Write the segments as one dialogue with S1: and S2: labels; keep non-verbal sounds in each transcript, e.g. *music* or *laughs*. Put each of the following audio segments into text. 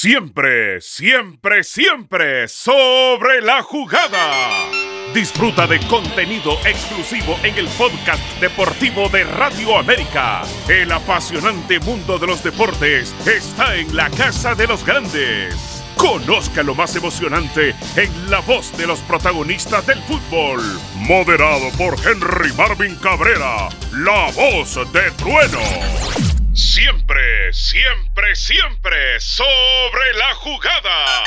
S1: Siempre, siempre, siempre sobre la jugada. Disfruta de contenido exclusivo en el podcast deportivo de Radio América. El apasionante mundo de los deportes está en la casa de los grandes. Conozca lo más emocionante en la voz de los protagonistas del fútbol. Moderado por Henry Marvin Cabrera, la voz de trueno. Siempre, siempre, siempre sobre la jugada.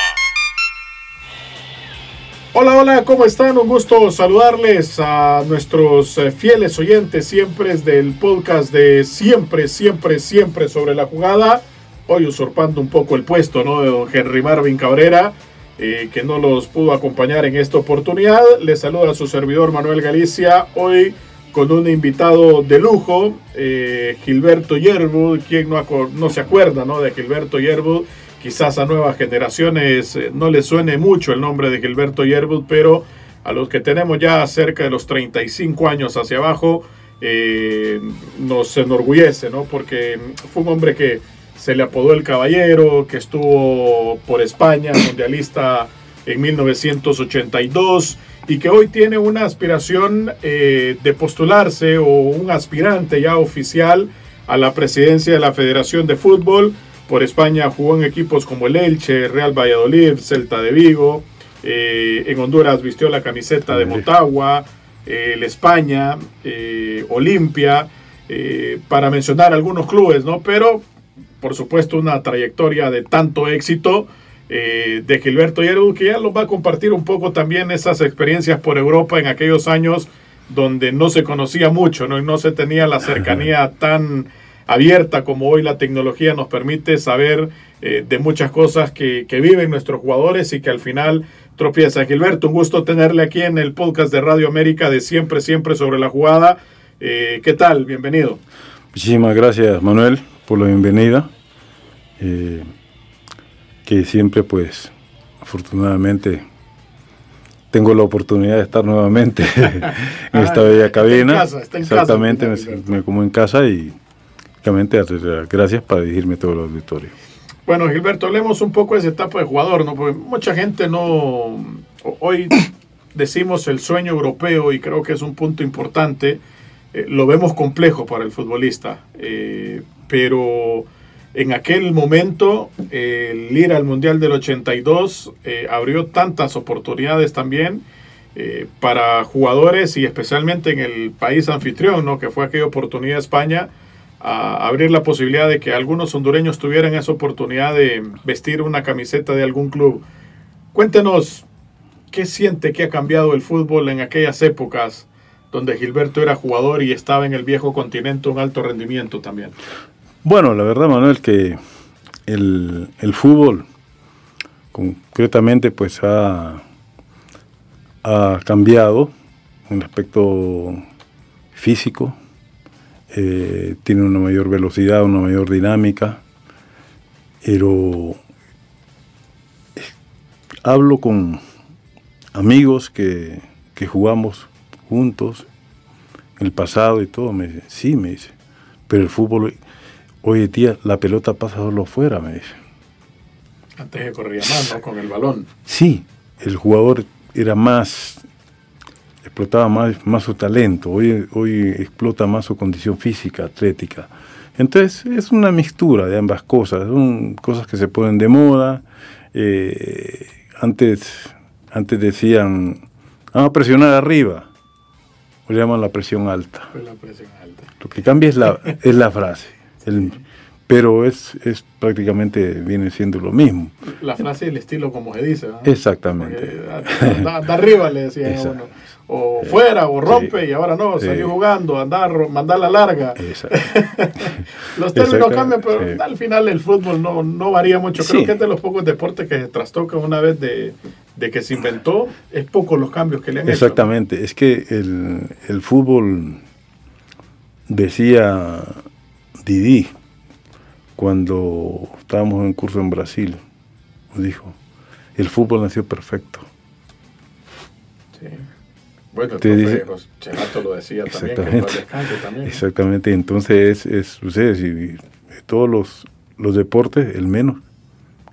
S2: Hola, hola, ¿cómo están? Un gusto saludarles a nuestros eh, fieles oyentes siempre del podcast de Siempre, siempre, siempre sobre la jugada. Hoy usurpando un poco el puesto de don Henry Marvin Cabrera, eh, que no los pudo acompañar en esta oportunidad. Les saluda a su servidor Manuel Galicia. Hoy con un invitado de lujo, eh, Gilberto Yerbud, quien no, se acuerda ¿no? de Gilberto Yerbud, quizás a nuevas generaciones eh, no les suene mucho el nombre de Gilberto Yerbud, pero a los que tenemos ya cerca de los 35 años hacia abajo, eh, nos enorgullece, ¿no? porque fue un hombre que se le apodó el caballero, que estuvo por España, mundialista en 1982 y que hoy tiene una aspiración eh, de postularse o un aspirante ya oficial a la presidencia de la Federación de Fútbol. Por España jugó en equipos como el Elche, Real Valladolid, Celta de Vigo. Eh, en Honduras vistió la camiseta de Motagua, eh, el España, Olimpia, para mencionar algunos clubes, ¿no? Pero, por supuesto, una trayectoria de tanto éxito eh, de Gilberto Yeru, que ya lo va a compartir un poco también esas experiencias por Europa en aquellos años donde no se conocía mucho ¿no? y no se tenía la cercanía tan abierta como hoy la tecnología nos permite saber eh, de muchas cosas que, viven nuestros jugadores y que al final tropieza. Gilberto, un gusto tenerle aquí en el podcast de Radio América de Siempre, Siempre sobre la jugada. Eh, ¿Qué tal? Bienvenido.
S3: Muchísimas gracias, Manuel, por la bienvenida que siempre pues afortunadamente tengo la oportunidad de estar nuevamente en esta bella cabina. Exactamente, me, como en casa y realmente gracias para dirigirme todo el auditorio.
S2: Bueno, Gilberto, hablemos un poco de esa etapa de jugador, ¿no? Porque mucha gente no. Hoy decimos el sueño europeo y creo que es un punto importante. Eh, lo vemos complejo para el futbolista, eh, pero en aquel momento, el ir al Mundial del 82 eh, abrió tantas oportunidades también eh, para jugadores y especialmente en el país anfitrión, ¿no? que fue aquella oportunidad de España, a abrir la posibilidad de que algunos hondureños tuvieran esa oportunidad de vestir una camiseta de algún club. Cuéntenos, ¿qué siente que ha cambiado el fútbol en aquellas épocas donde Gilberto era jugador y estaba en el viejo continente un alto rendimiento también?
S3: Bueno, la verdad, Manuel, que el, fútbol concretamente pues ha, ha cambiado en el aspecto físico, eh, tiene una mayor velocidad, una mayor dinámica, pero hablo con amigos que, que jugamos juntos en el pasado y todo, me dice, sí, me dice, pero el fútbol Oye, tía, la pelota pasa solo fuera, me dice.
S2: Antes que corría más, ¿no? Con el balón.
S3: Sí, el jugador era más, explotaba más, más su talento. Hoy, hoy explota más su condición física, atlética. Entonces, es una mixtura de ambas cosas. Son cosas que se ponen de moda. Eh, antes, antes decían, vamos a presionar arriba. Hoy llaman la presión alta.
S2: La presión alta.
S3: Lo que cambia es la, es la frase pero es, es prácticamente viene siendo lo mismo.
S2: La frase y el estilo como se dice.
S3: Exactamente.
S2: De, arriba le decían a uno. O fuera, o rompe, y ahora no, salió jugando, andar, mandar la larga. *laughs* los términos cambian, pero al final el fútbol no, no varía mucho. Creo que es de los pocos deportes que se trastocan una vez de, de que se inventó, es poco los cambios que le han
S3: Exactamente. hecho. Exactamente, es que el, el fútbol decía Didi, cuando estábamos en curso en Brasil, dijo, el fútbol nació perfecto.
S2: Sí. Bueno, el Chelato lo decía también, que también.
S3: Exactamente, entonces es, es ustedes, y, todos los, los deportes, el menos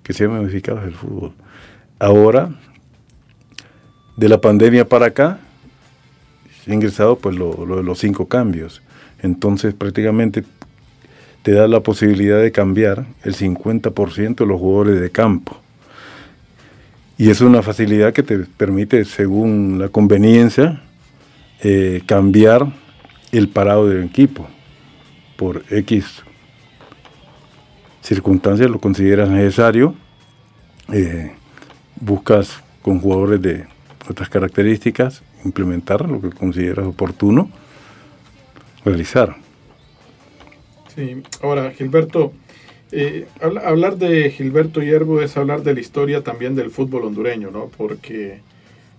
S3: que se han modificado es el fútbol. Ahora, de la pandemia para acá, se ha ingresado pues lo, de los cinco cambios. Entonces prácticamente te da la posibilidad de cambiar el 50% de los jugadores de campo. Y es una facilidad que te permite, según la conveniencia, eh, cambiar el parado del equipo por X circunstancias, lo consideras necesario, eh, buscas con jugadores de otras características implementar lo que consideras oportuno, realizar.
S2: Sí, ahora Gilberto, eh, hablar de Gilberto Hierbo es hablar de la historia también del fútbol hondureño, ¿no? Porque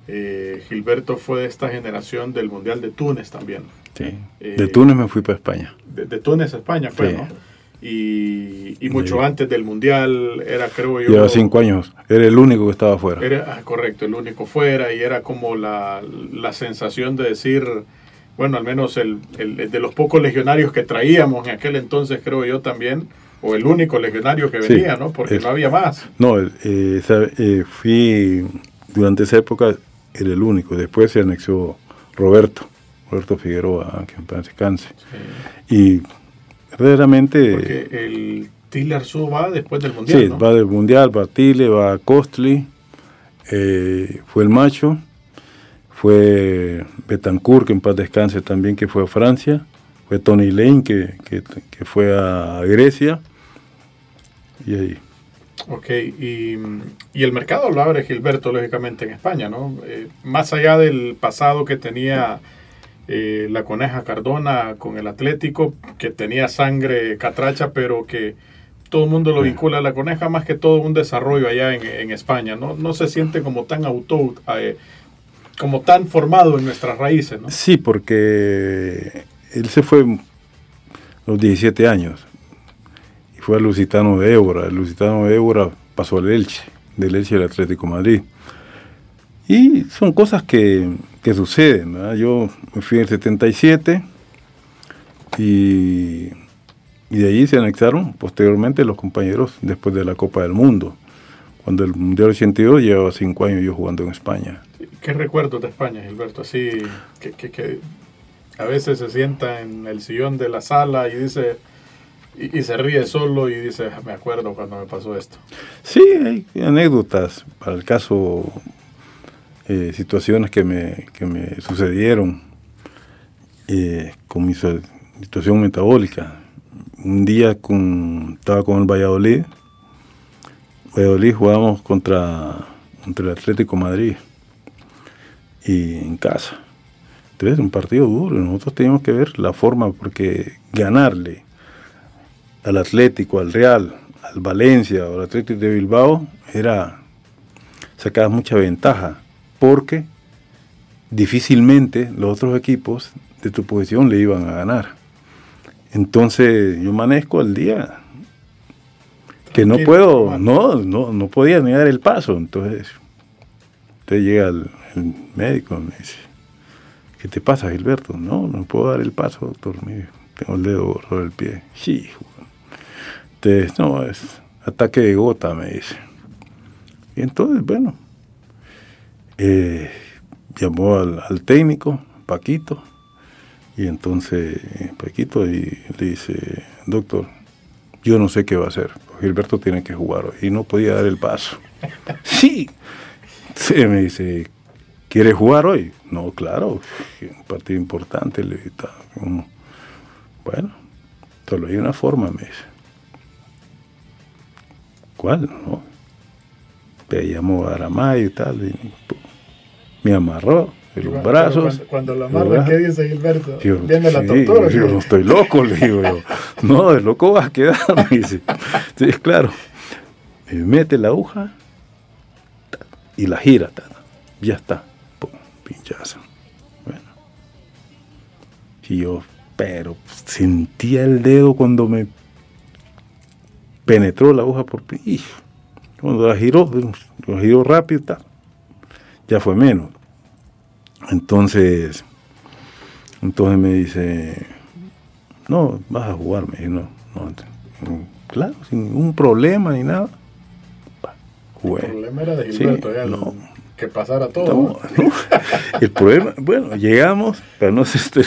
S2: eh, Gilberto fue de esta generación del Mundial de Túnez también.
S3: Sí. Eh, de Túnez me fui para España.
S2: De, Túnez a España fue, ¿no? Y, mucho antes del Mundial era, creo yo...
S3: Lleva cinco años. Era el único que estaba fuera.
S2: Era, ah, correcto, el único fuera. Y era como la, la sensación de decir, bueno, al menos el, el, de los pocos legionarios que traíamos en aquel entonces, creo yo también, o el único legionario que venía, ¿no? Porque no había más.
S3: No, eh, eh, fui durante esa época era el único. Después se anexó Roberto, Roberto Figueroa, que en paz descanse. Y verdaderamente...
S2: Porque el Tiller Su va después del Mundial,
S3: Sí, va del Mundial, va Tile, va Costly, eh, fue el macho, fue Betancourt, que en paz descanse también, que fue a Francia, fue Tony Lane, que, que fue a Grecia, y ahí.
S2: Ok, y, el mercado lo abre Gilberto, lógicamente, en España, ¿no? Eh, más allá del pasado que tenía eh, la coneja Cardona con el Atlético, que tenía sangre catracha, pero que todo el mundo lo vincula a la coneja, más que todo un desarrollo allá en, España, ¿no? No se siente como tan auto, eh, como tan formado en nuestras raíces, ¿no?
S3: Sí, porque él se fue a los 17 años fue al Lusitano de Évora. El Lusitano de Évora pasó al Elche, del Elche al Atlético Madrid. Y son cosas que, suceden. Yo me fui en el 77 y, y de allí se anexaron posteriormente los compañeros después de la Copa del Mundo. Cuando el Mundial 82 llevaba cinco años yo jugando en España.
S2: ¿Qué recuerdos de España, Gilberto? Así que, que a veces se sienta en el sillón de la sala y dice, y, se ríe solo y dice, me acuerdo cuando me pasó esto.
S3: Sí, hay anécdotas. Para el caso, eh, situaciones que me, que me sucedieron eh, con mi situación metabólica. Un día con, estaba con el Valladolid. Valladolid jugábamos contra, contra el Atlético Madrid y en casa. Entonces, un partido duro. Nosotros teníamos que ver la forma, porque ganarle al Atlético, al Real, al Valencia o al Atlético de Bilbao, era sacar mucha ventaja, porque difícilmente los otros equipos de tu posición le iban a ganar. Entonces yo manejo al día que no puedo, no, no, no podía ni dar el paso. Entonces, usted llega el, médico y me dice, ¿qué te pasa, Gilberto? No, no puedo dar el paso, doctor. tengo el dedo sobre el pie. Sí, este, no, es ataque de gota, me dice. Y entonces, bueno, eh, llamó al, técnico, Paquito, y entonces Paquito y le dice, doctor, yo no sé qué va a hacer. Gilberto tiene que jugar hoy. Y no podía dar el paso. *laughs* sí. Sí, me dice, ¿quiere jugar hoy? No, claro, un partido importante. Le bueno, solo hay una forma, me dice. ¿Cuál? No? Me llamó a Aramay y tal, y me amarró en los brazos.
S2: Cuando, lo amarra, ¿qué dice Gilberto? Viene la tortura.
S3: Yo no estoy loco, le digo yo. No, de loco vas a quedar, *laughs* me dice. Entonces, claro, me mete la aguja y la gira, ya está, pum, pinchazo. Bueno. Y yo, pero sentía el dedo cuando me penetró la aguja por cuando la giró, la giró rápido, ya fue menos. Entonces, entonces me dice, no, vas a jugar, me dice, no, no, claro, sin ningún problema ni nada.
S2: El problema era de Gilberto,
S3: Sí,
S2: ya, el-
S3: no.
S2: que pasara todo.
S3: No, no. *laughs* El problema, bueno, llegamos, pero no sé, este,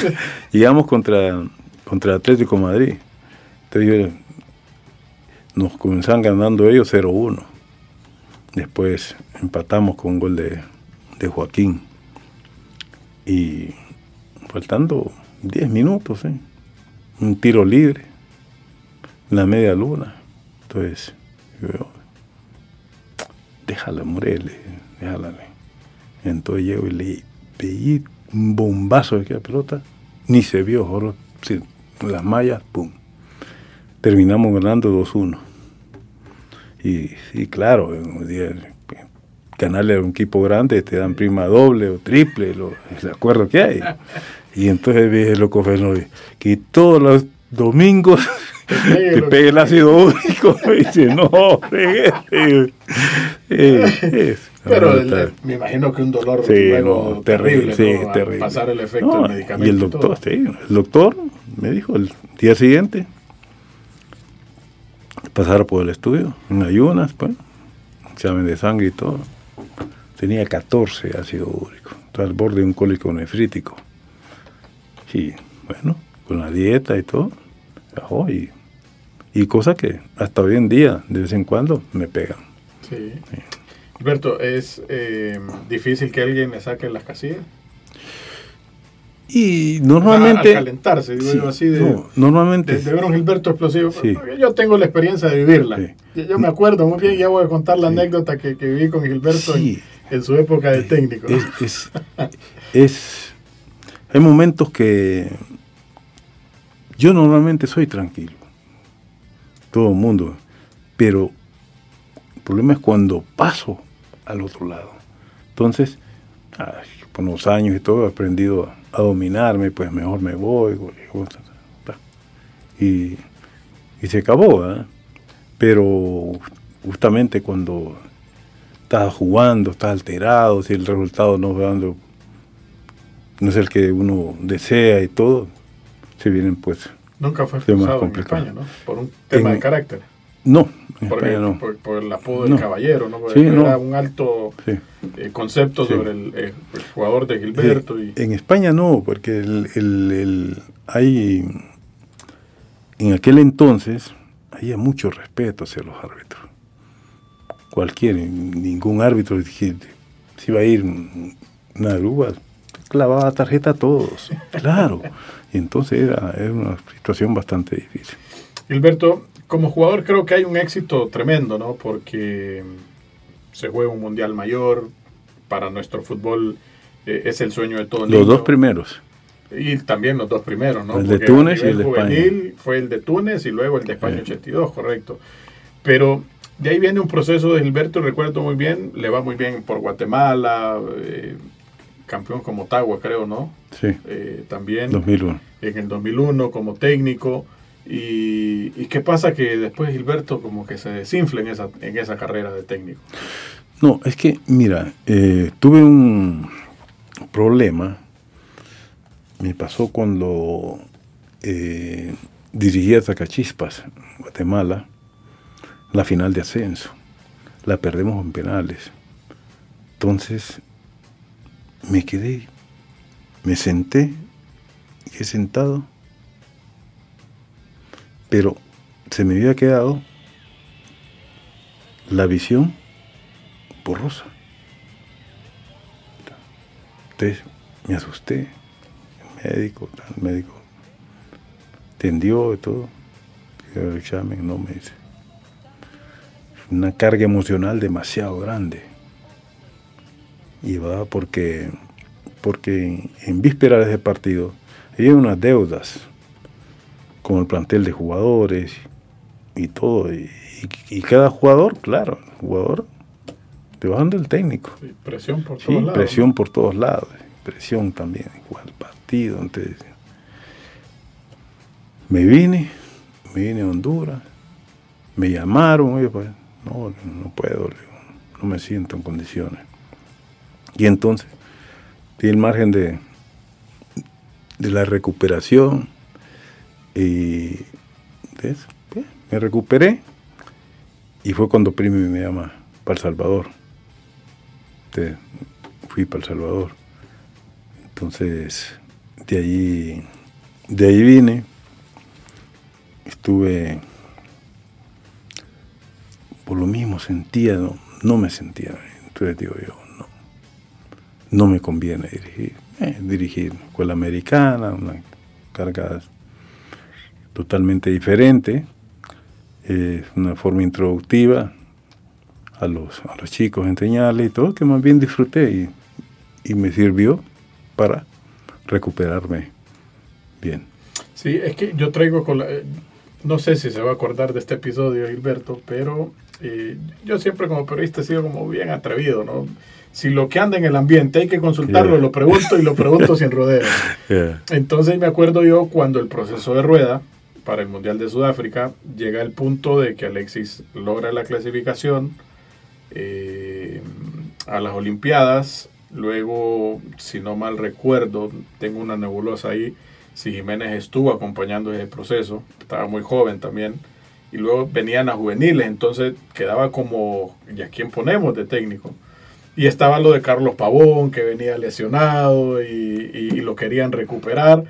S3: llegamos contra, contra Atlético Madrid. Entonces nos comenzaban ganando ellos 0-1. Después empatamos con un gol de, de Joaquín. Y faltando 10 minutos, ¿eh? un tiro libre en la media luna. Entonces, yo, déjala, Morele, déjala. Entonces llego y le pegué un bombazo de aquella pelota, ni se vio, sí, las mallas, pum. Terminamos ganando 2-1. Y sí, claro, ganarle a un equipo grande te dan prima doble o triple, lo, el acuerdo que hay. Y entonces dije, loco Fernando, que todos los domingos te pegue el ácido úrico. *laughs* Y dice, no, pegue. eh,
S2: Pero
S3: no,
S2: el-
S3: está-
S2: me imagino que un dolor
S3: Sí,
S2: luego
S3: no, terrible, sí, terrible.
S2: pasar el efecto del medicamento.
S3: Y el doctor, sí, el doctor me dijo el día siguiente, pasar por el estudio, en ayunas, pues, examen de sangre y todo. Tenía 14 ácido úrico, al borde de un cólico nefrítico. Y bueno, con la dieta y todo, y, y cosas que hasta hoy en día, de vez en cuando, me pegan.
S2: Sí. Gilberto, ¿es eh, difícil que alguien le saque las casillas?
S3: Y
S2: Al
S3: normalmente...
S2: calentarse, digo
S3: sí,
S2: yo así de,
S3: no, normalmente...
S2: de, de ver un Gilberto explosivo.
S3: Sí.
S2: Yo tengo la experiencia de vivirla.
S3: Sí.
S2: Yo, me acuerdo muy bien, ya voy a contar la
S3: Sí.
S2: anécdota que, que viví con Gilberto en-
S3: Sí.
S2: en, su época de técnico.
S3: Es, es, es- hay momentos que yo normalmente soy tranquilo, todo el mundo, pero el problema es cuando paso al otro lado. Entonces, ay, con los años y todo he aprendido a, dominarme, pues mejor me voy. Y, y se acabó, ¿verdad? Pero justamente cuando estás jugando, estás alterado, si el resultado no, no es el que uno desea y todo, se vienen pues...
S2: Nunca fue expulsado en
S3: complicado.
S2: España, ¿no? Por un tema
S3: En-
S2: de carácter.
S3: No, en
S2: Por,
S3: España
S2: el,
S3: no.
S2: por, por el apodo del
S3: No.
S2: caballero, ¿no?
S3: Sí, no.
S2: era un alto
S3: Sí.
S2: eh, concepto
S3: Sí.
S2: sobre el, eh, el jugador de Gilberto. y,
S3: En España no, porque el, hay, en aquel entonces había mucho respeto hacia los árbitros. Cualquier, ningún árbitro dije, si iba a ir una grúa, clavaba tarjeta a todos, claro. Y entonces era, era una situación bastante difícil.
S2: Gilberto, como jugador creo que hay un éxito tremendo, ¿no? Porque mm, se juega un mundial mayor, para nuestro fútbol eh, es el sueño de todo
S3: Los
S2: niño.
S3: dos primeros.
S2: Y también los dos primeros, ¿no?
S3: El de
S2: Porque
S3: Túnez
S2: nivel
S3: y el de España.
S2: Fue el de Túnez y luego el de España
S3: Eh.
S2: 82, correcto. Pero de ahí viene un proceso de Gilberto, recuerdo muy bien, le va muy bien por Guatemala, eh, campeón como Tagua, creo, ¿no?
S3: Sí,
S2: Eh, también
S3: 2001.
S2: en el 2001 como técnico. Y, y qué pasa que después Gilberto como que se desinfla en esa, en esa carrera de técnico.
S3: No, es que, mira, eh, tuve un problema. Me pasó cuando eh, dirigí a Zacachispas, Guatemala, la final de ascenso. La perdemos en penales. Entonces, me quedé, me senté, he sentado, pero se me había quedado la visión borrosa. Entonces me asusté. El médico, el médico tendió y todo. El examen, no me dice. Una carga emocional demasiado grande. Y va porque, porque en vísperas de ese partido había unas deudas con el plantel de jugadores y todo. Y, y- y cada jugador, claro, el jugador te bajan del técnico.
S2: Sí, presión por
S3: Sí,
S2: todos lados.
S3: presión
S2: ¿no?
S3: por todos lados, presión también, igual partido. Entonces, me vine, me vine a Honduras, me llamaron, oye, pues, no, no puedo, no me siento en condiciones. Y entonces, di el margen de, de la recuperación y me recuperé y fue cuando Primi me llama para El Salvador. fui para El Salvador. Entonces, de ahí, de ahí vine, estuve, por lo mismo sentía, no, me sentía, entonces digo yo, no, me conviene dirigir, eh, dirigir escuela americana, una carga totalmente diferente, eh, una forma introductiva a los, a los chicos, enseñarles y todo, que más bien disfruté y, y me sirvió para recuperarme bien.
S2: Sí, es que yo traigo con la, eh, no sé si se va a acordar de este episodio, Gilberto, pero eh, yo siempre como periodista he sido como bien atrevido, ¿no? Si lo que anda en el ambiente hay que consultarlo, lo pregunto y lo pregunto *laughs* sin rodeo. Entonces me acuerdo yo cuando el proceso de rueda para el Mundial de Sudáfrica llega el punto de que Alexis logra la clasificación eh, a las Olimpiadas Luego, si no mal recuerdo, tengo una nebulosa ahí, si Jiménez estuvo acompañando ese proceso, estaba muy joven también, y luego venían a juveniles, entonces quedaba como, ¿y a quién ponemos de técnico? Y estaba lo de Carlos Pavón, que venía lesionado y, y lo querían recuperar.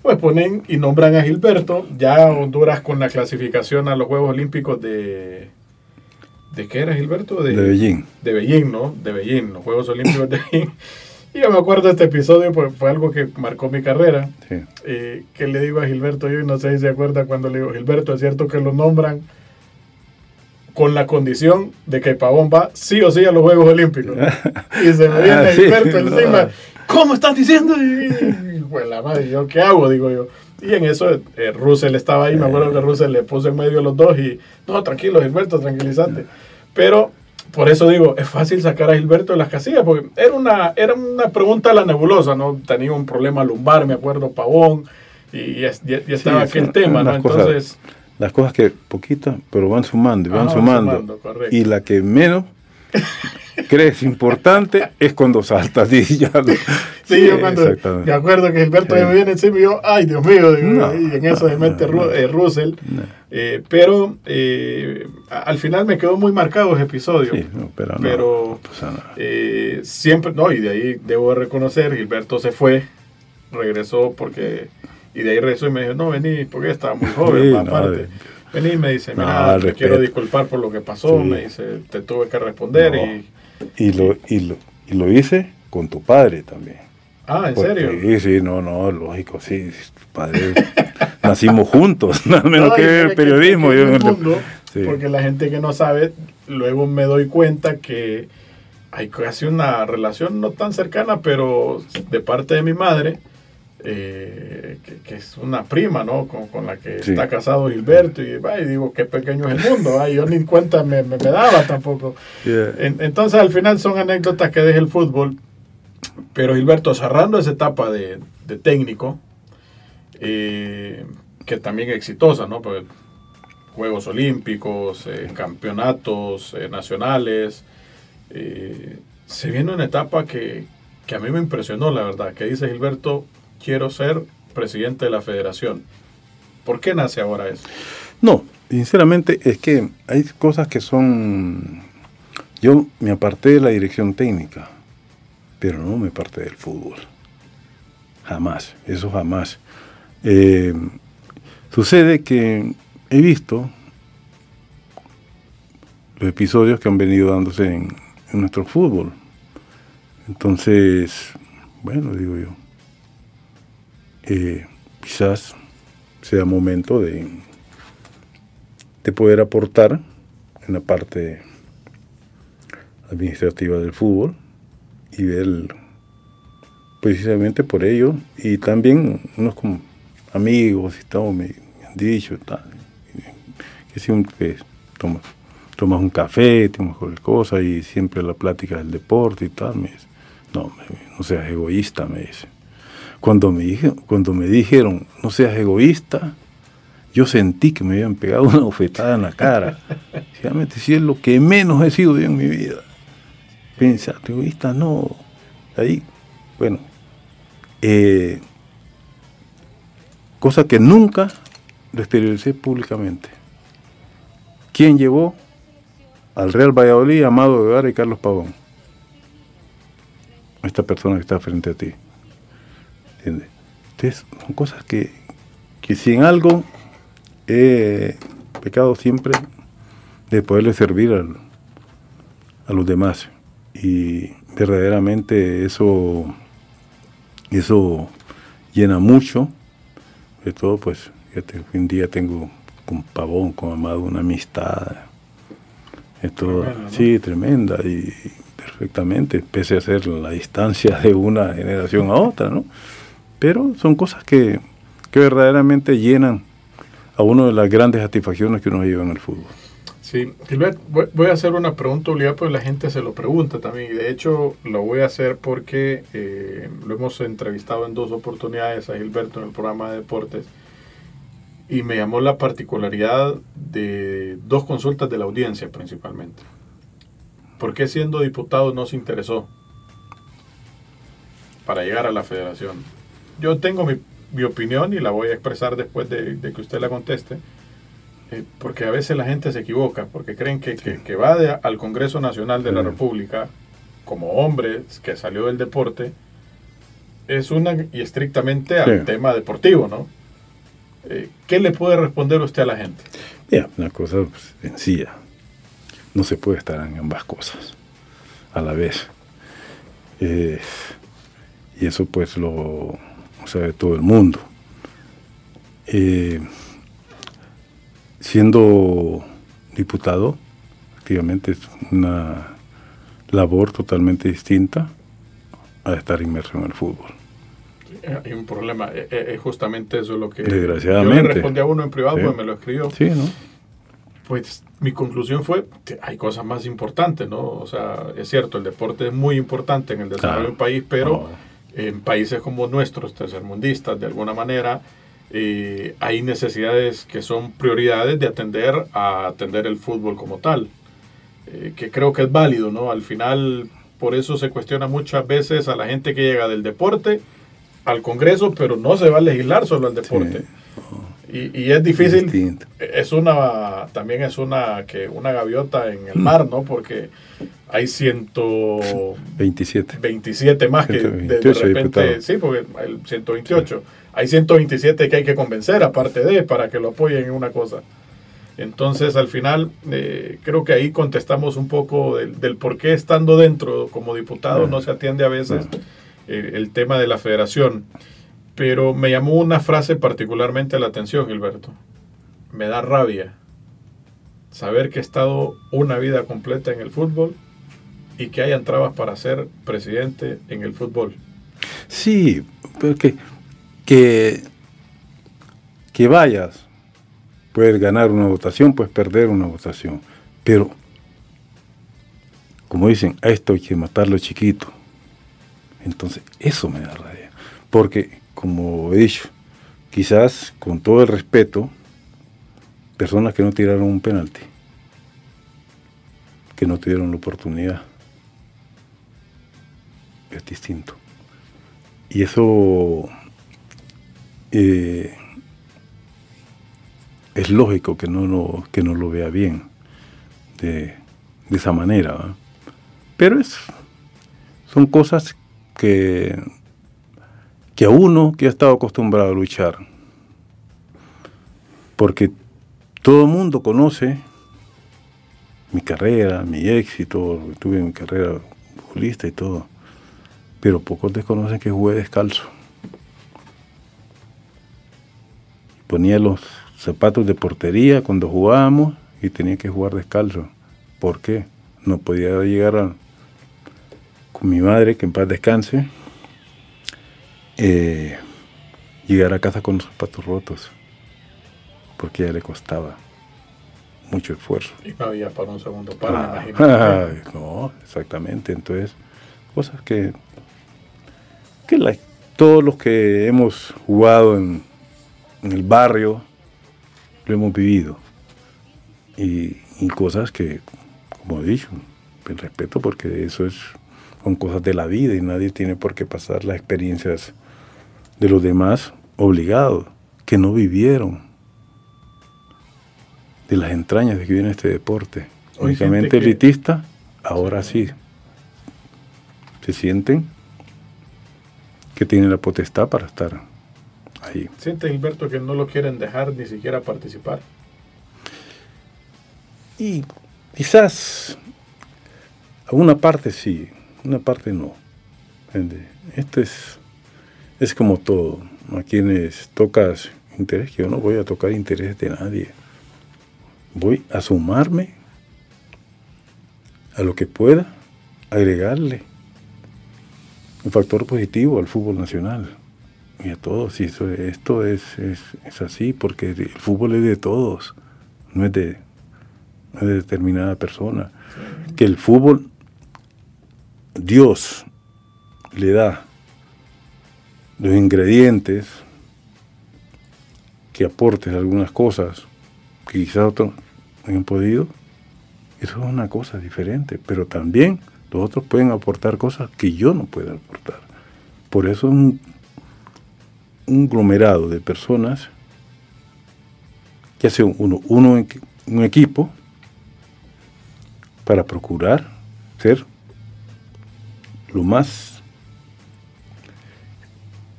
S2: Pues ponen y nombran a Gilberto, ya Honduras con la clasificación a los Juegos Olímpicos de, ¿De qué era Gilberto?
S3: De, de Beijing.
S2: De Beijing, ¿no? De Beijing, los Juegos Olímpicos de Beijing. Y yo me acuerdo de este episodio, pues fue algo que marcó mi carrera. Sí. Eh, que le digo a Gilberto, yo no sé si se acuerda cuando le digo, Gilberto, es cierto que lo nombran con la condición de que Pavón va sí o sí a los Juegos Olímpicos. y se me viene *laughs* ah, Gilberto encima, ¿cómo estás diciendo? Y, pues la madre, ¿yo qué hago? Digo yo. Y en eso eh, Russell estaba ahí, me acuerdo que Russell le puso en medio a los dos y, no, tranquilo, Gilberto, tranquilizante. Pero por eso digo, es fácil sacar a Gilberto de las casillas, porque era una, era una pregunta a la nebulosa, ¿no? Tenía un problema lumbar, me acuerdo, Pavón, y ya, estaba aquel tema, ¿no?
S3: Entonces... las cosas que poquitas, pero van sumando y van sumando. y la que menos *laughs* crees importante es cuando saltas.
S2: Y
S3: ya
S2: sí, yo cuando me acuerdo que Gilberto me viene encima y yo, ay Dios mío, y en eso se mete eh, Russell. Eh, pero eh, al final me quedó muy marcado ese episodio. pero, pero siempre, no, y de ahí debo reconocer, Gilberto se fue, regresó porque, y de ahí regresó y me dijo, no, vení, porque estaba muy joven, aparte. Vení, me dice, mira, te quiero disculpar por lo que pasó, me dice, te tuve que responder y
S3: y lo, y lo, y lo hice con tu padre también.
S2: Ah, ¿en serio?
S3: Sí, sí, no, no, lógico, sí. Padre, *laughs* nacimos juntos, *laughs* nada menos que el periodismo.
S2: Porque la gente que no sabe, luego me doy cuenta que hay casi una relación no tan cercana, pero de parte de mi madre, eh, que, es una prima, ¿no? Con, la que está casado Gilberto, y, digo, qué pequeño es el mundo, yo ni cuenta me, me, daba tampoco. entonces, al final son anécdotas que deja el fútbol, pero Gilberto, cerrando esa etapa de, técnico, eh, que también exitosa, ¿no? Juegos Olímpicos, eh, campeonatos nacionales, se viene una etapa que, que a mí me impresionó, la verdad, que dice Gilberto, quiero ser presidente de la federación. ¿Por qué nace ahora eso?
S3: No, sinceramente es que hay cosas que son... Yo me aparté de la dirección técnica, pero no me aparté del fútbol. Jamás, eso jamás. Eh, sucede que he visto los episodios que han venido dándose en, en nuestro fútbol. Entonces, bueno, digo yo, eh, quizás sea momento de, de poder aportar en la parte administrativa del fútbol y ver precisamente por ello y también unos amigos y todo me, han dicho que siempre tomas, tomas un café, tomas cualquier cosa y siempre la plática del deporte y tal, me dice, no, no seas egoísta, me dice. Cuando me, dijeron, no seas egoísta, yo sentí que me habían pegado una bofetada en la cara. Realmente, si es lo que menos he sido yo en mi vida. Pensar, egoísta, no. Ahí, bueno, eh, cosa que nunca lo exterioricé públicamente. ¿Quién llevó al Real Valladolid, Amado Guevara y Carlos Pavón. Esta persona que está frente a ti. ¿Entiendes? Entonces, son cosas que, que si en algo he pecado siempre de poderle servir a los demás. Y verdaderamente eso, eso llena mucho. De todo, pues, hoy en día tengo con Pavón, con Amado, una amistad. Esto, Sí, tremenda y perfectamente, pese a ser la distancia de una generación a otra, ¿no? Pero son cosas que, que verdaderamente llenan a uno de las grandes satisfacciones que uno lleva en el fútbol.
S2: Sí, Gilbert, voy a hacer una pregunta obligada porque la gente se lo pregunta también y de hecho lo voy a hacer porque eh, lo hemos entrevistado en dos oportunidades a Gilberto en el programa de deportes y me llamó la particularidad de dos consultas de la audiencia principalmente. ¿Por qué siendo diputado no se interesó para llegar a la federación? Yo tengo mi, opinión y la voy a expresar después de, de que usted la conteste eh, porque a veces la gente se equivoca, porque creen que, que, va al Congreso Nacional de la República como hombre que salió del deporte, es una y estrictamente al tema deportivo, ¿no? Eh, ¿Qué le puede responder usted a la gente?
S3: Mira, una cosa sencilla. No se puede estar en ambas cosas a la vez. Eh, y eso pues lo sabe todo el mundo. Eh, siendo diputado, efectivamente es una labor totalmente distinta a estar inmerso en el fútbol.
S2: Hay un problema, es e, e, justamente eso lo que
S3: Desgraciadamente.
S2: yo le respondí a uno en privado, pues me lo escribió.
S3: Sí, ¿no?
S2: Pues mi conclusión fue, hay cosas más importantes, ¿no? O sea, es cierto, el deporte es muy importante en el desarrollo del país, pero en países como nuestros, tercermundistas, de alguna manera, eh, hay necesidades que son prioridades de atender a atender el fútbol como tal, eh, que creo que es válido, ¿no? Al final, por eso se cuestiona muchas veces a la gente que llega del deporte al Congreso, pero no se va a legislar solo al deporte. Y, y, es difícil. Es una, también es una, que una gaviota en el mar, ¿no? Porque hay 127 27 más que de, repente, sí, porque el 128. Hay 127 que hay que convencer, aparte de, para que lo apoyen en una cosa. Entonces, al final, eh, creo que ahí contestamos un poco del, por qué estando dentro como diputado no se atiende a veces eh, el tema de la federación. Pero me llamó una frase particularmente la atención, Gilberto. Me da rabia saber que he estado una vida completa en el fútbol y que hayan trabas para ser presidente en el fútbol.
S3: Sí, pero que que, que vayas, puedes ganar una votación, puedes perder una votación, pero como dicen, a esto hay que matarlo chiquito. Entonces, eso me da rabia. Porque, como he dicho, quizás con todo el respeto, personas que no tiraron un penalti, que no tuvieron la oportunidad, es distinto. Y eso eh, es lógico que no lo, que no lo vea bien de, esa manera. Pero es, son cosas que, que a uno que ha estado acostumbrado a luchar, porque todo el mundo conoce mi carrera, mi éxito, tuve mi carrera futbolista y todo, pero pocos desconocen que jugué descalzo. ponía los zapatos de portería cuando jugábamos y tenía que jugar descalzo. ¿Por qué? No podía llegar con mi madre, que en paz descanse, eh, llegar a casa con los zapatos rotos, porque ya le costaba mucho esfuerzo.
S2: Y no había para un segundo par,
S3: ah, *laughs* no, exactamente. Entonces, cosas que, que todos los que hemos jugado en, en el barrio, lo hemos vivido. Y, cosas que, como he dicho, el respeto porque eso es, son cosas de la vida y nadie tiene por qué pasar las experiencias de los demás obligados, que no vivieron de las entrañas de que viene este deporte. únicamente elitista, ahora sí. Se sienten que tienen la potestad para estar ahí.
S2: ¿Siente Gilberto que no lo quieren dejar ni siquiera participar?
S3: Y quizás a una parte sí, una parte no. Esto es, es como todo. A quienes tocas interés, que yo no voy a tocar interés de nadie. Voy a sumarme a lo que pueda, agregarle un factor positivo al fútbol nacional y a todos. Y eso, esto es, es, así porque el fútbol es de todos, no es de, de determinada persona. Que el fútbol, Dios le da los ingredientes que aportes algunas cosas que quizás otros no han podido, eso es una cosa diferente, pero también los otros pueden aportar cosas que yo no puedo aportar. Por eso es un, un aglomerado de personas que hace un equipo para procurar ser lo más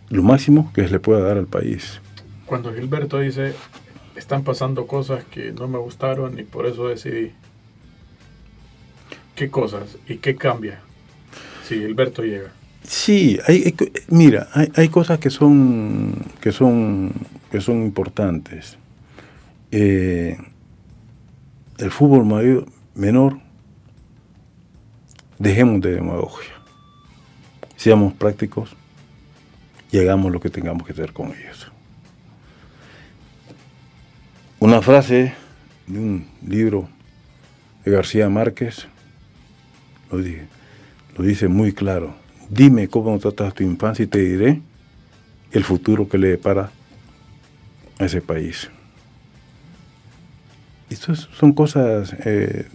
S3: lo máximo que se le pueda dar al país.
S2: Cuando Gilberto dice están pasando cosas que no me gustaron y por eso decidí. ¿Qué cosas y qué cambia si Gilberto llega?
S3: Sí, hay, mira, hay, hay, cosas que son que son que son importantes. Eh, el fútbol mayor, menor, dejemos de demagogia, seamos prácticos y hagamos lo que tengamos que hacer con ellos. Una frase de un libro de García Márquez lo, lo dice muy claro Dime cómo tratas tu infancia y te diré el futuro que le depara a ese país. Estas son cosas eh,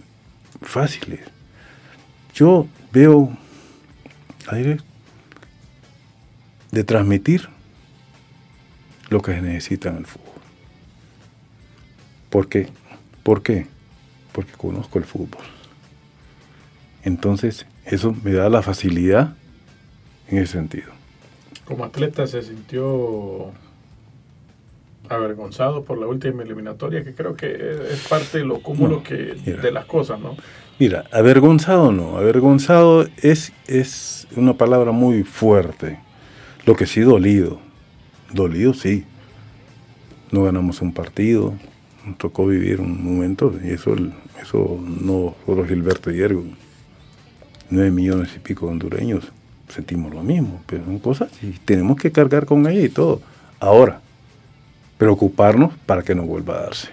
S3: fáciles. Yo veo aire de transmitir lo que se necesita en el fútbol. ¿Por qué? ¿Por qué? Porque conozco el fútbol. Entonces, eso me da la facilidad en ese sentido.
S2: Como atleta se sintió avergonzado por la última eliminatoria, que creo que es parte de lo cúmulo que, de las cosas, ¿no?
S3: Mira, avergonzado no, avergonzado es, es una palabra muy fuerte. Lo que sí dolido, dolido sí. No ganamos un partido, nos tocó vivir un momento, y eso, eso no solo Gilberto Hiergo, nueve millones y pico de hondureños sentimos lo mismo, pero son cosas y tenemos que cargar con ella y todo. Ahora, preocuparnos para que no vuelva a darse.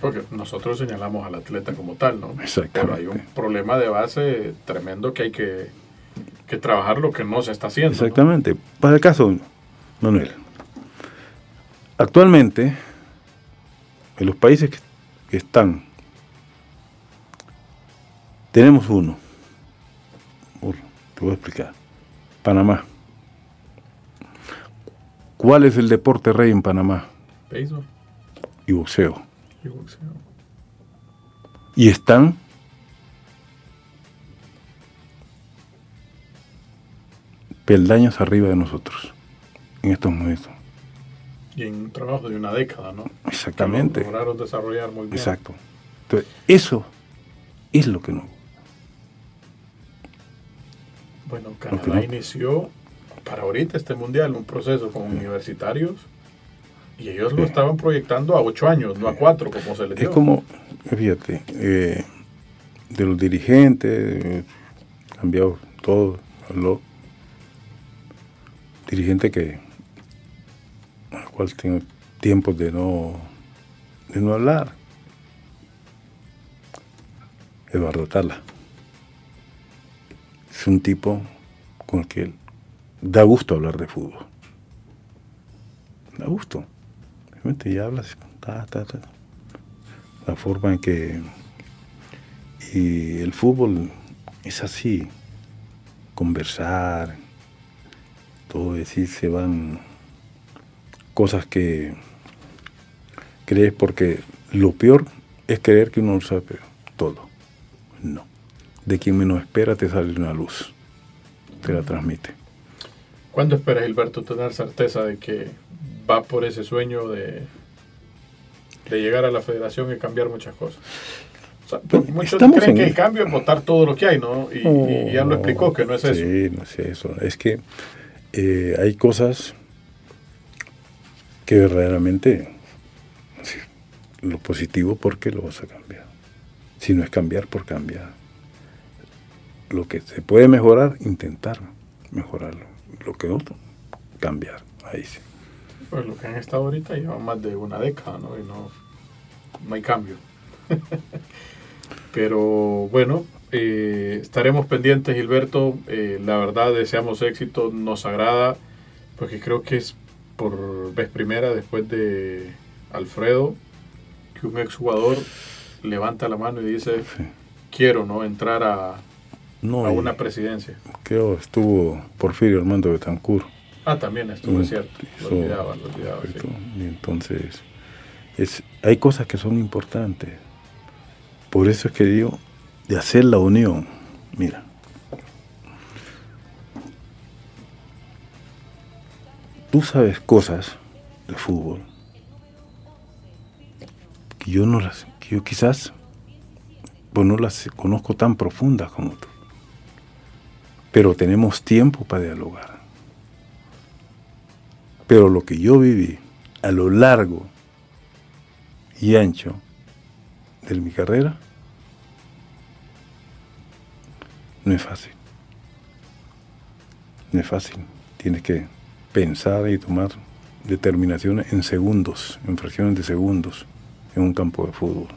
S2: porque nosotros señalamos al atleta como tal, ¿no?
S3: Exactamente.
S2: Pero hay un problema de base tremendo que hay que, trabajar lo que no se está haciendo.
S3: Exactamente. Para el caso, Manuel, actualmente, en los países que están, tenemos uno. Te voy a explicar. Panamá. ¿Cuál es el deporte rey en Panamá?
S2: Béisbol.
S3: Y boxeo.
S2: Y boxeo.
S3: Y están peldaños arriba de nosotros en estos momentos.
S2: Y en un trabajo de una década, ¿no?
S3: Exactamente.
S2: lograron desarrollar muy bien.
S3: Exacto. Entonces, eso es lo que no
S2: bueno, Canadá inició para ahorita este mundial un proceso con universitarios y ellos lo estaban proyectando a ocho años, no a cuatro, como se les dio.
S3: Es como, fíjate, eh, de los dirigentes, eh, cambiado todo, habló. Dirigente que, al cual tengo tiempo de no, de no hablar. Eduardo Tala es un tipo con el que da gusto hablar de fútbol. Da gusto. Realmente ya hablas, la forma en que... Y el fútbol es así, conversar, todo decir, se van cosas que crees porque lo peor es creer que uno lo sabe todo. No. De quien menos espera te sale una luz. Te la transmite.
S2: ¿Cuándo espera Gilberto tener certeza de que va por ese sueño de, de llegar a la federación y cambiar muchas cosas?
S3: Pues,
S2: muchos creen que el cambio es votar todo lo que hay, ¿no? Y, ya lo explicó que no es eso.
S3: Sí, no es eso. Es que eh, hay cosas que verdaderamente lo positivo, ¿por qué lo vas a cambiar? Si no es cambiar por cambiar. Lo que se puede mejorar, intentar mejorarlo. Lo que no, cambiar. Ahí sí.
S2: Pues lo que han estado ahorita lleva más de una década, ¿no? Y no, no hay cambio. *laughs* Pero bueno, eh, estaremos pendientes, Gilberto. Eh, la verdad, deseamos éxito, nos agrada, porque creo que es por vez primera después de Alfredo que un exjugador levanta la mano y dice, quiero no entrar a, a una presidencia.
S3: Creo estuvo Porfirio Armando Betancourt.
S2: Ah, también estuvo, es cierto. Lo olvidaba, lo olvidaba,
S3: Y entonces, es, hay cosas que son importantes. Por eso es que digo, de hacer la unión. Mira. Tú sabes cosas de fútbol que yo no las, que yo quizás pues no las conozco tan profundas como tú. Pero tenemos tiempo para dialogar. Pero lo que yo viví a lo largo y ancho de mi carrera no es fácil. No es fácil. Tienes que pensar y tomar determinaciones en segundos, en fracciones de segundos, en un campo de fútbol.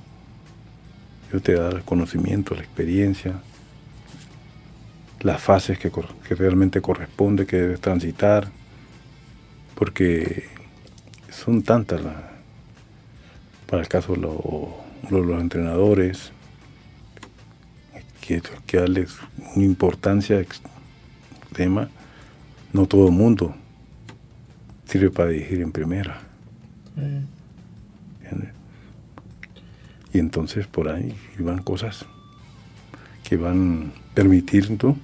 S3: Yo te da el conocimiento, la experiencia, las fases que, realmente corresponde, que debes transitar, porque son tantas para el caso de los entrenadores, que, que darles una importancia extrema. No todo el mundo sirve para dirigir en primera. Y entonces por ahí van cosas que van permitiendo,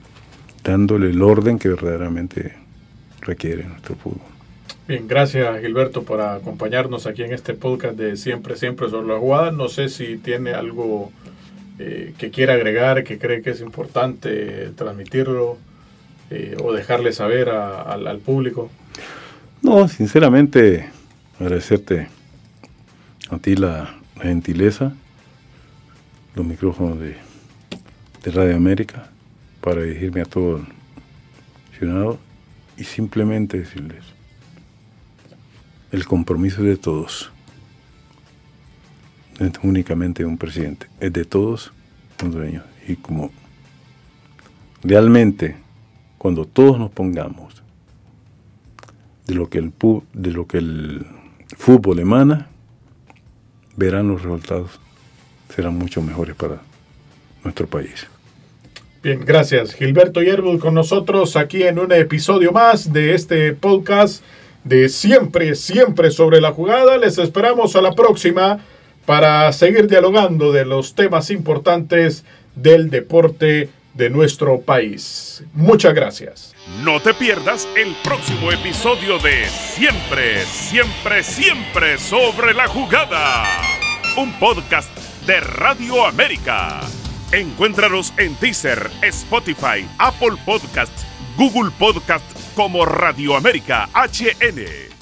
S3: dándole el orden que verdaderamente requiere nuestro fútbol.
S2: Bien, gracias Gilberto por acompañarnos aquí en este podcast de Siempre, Siempre sobre la jugada. No sé si tiene algo eh, que quiera agregar, que cree que es importante transmitirlo eh, o dejarle saber al público.
S3: No, sinceramente, agradecerte a ti la, gentileza, los micrófonos de, de, Radio América para dirigirme a todo el ciudadano y simplemente decirles el compromiso de todos, no es únicamente de un presidente, es de todos los dueños. Y como realmente cuando todos nos pongamos de lo que el, de lo que el fútbol emana, verán los resultados, serán mucho mejores para nuestro país.
S2: Bien, gracias. Gilberto Yerbul con nosotros aquí en un episodio más de este podcast de Siempre, siempre sobre la jugada. Les esperamos a la próxima para seguir dialogando de los temas importantes del deporte de nuestro país. Muchas gracias.
S1: No te pierdas el próximo episodio de Siempre, siempre, siempre sobre la jugada. Un podcast de Radio América. Encuéntranos en Deezer, Spotify, Apple Podcasts, Google Podcasts como Radio América HN.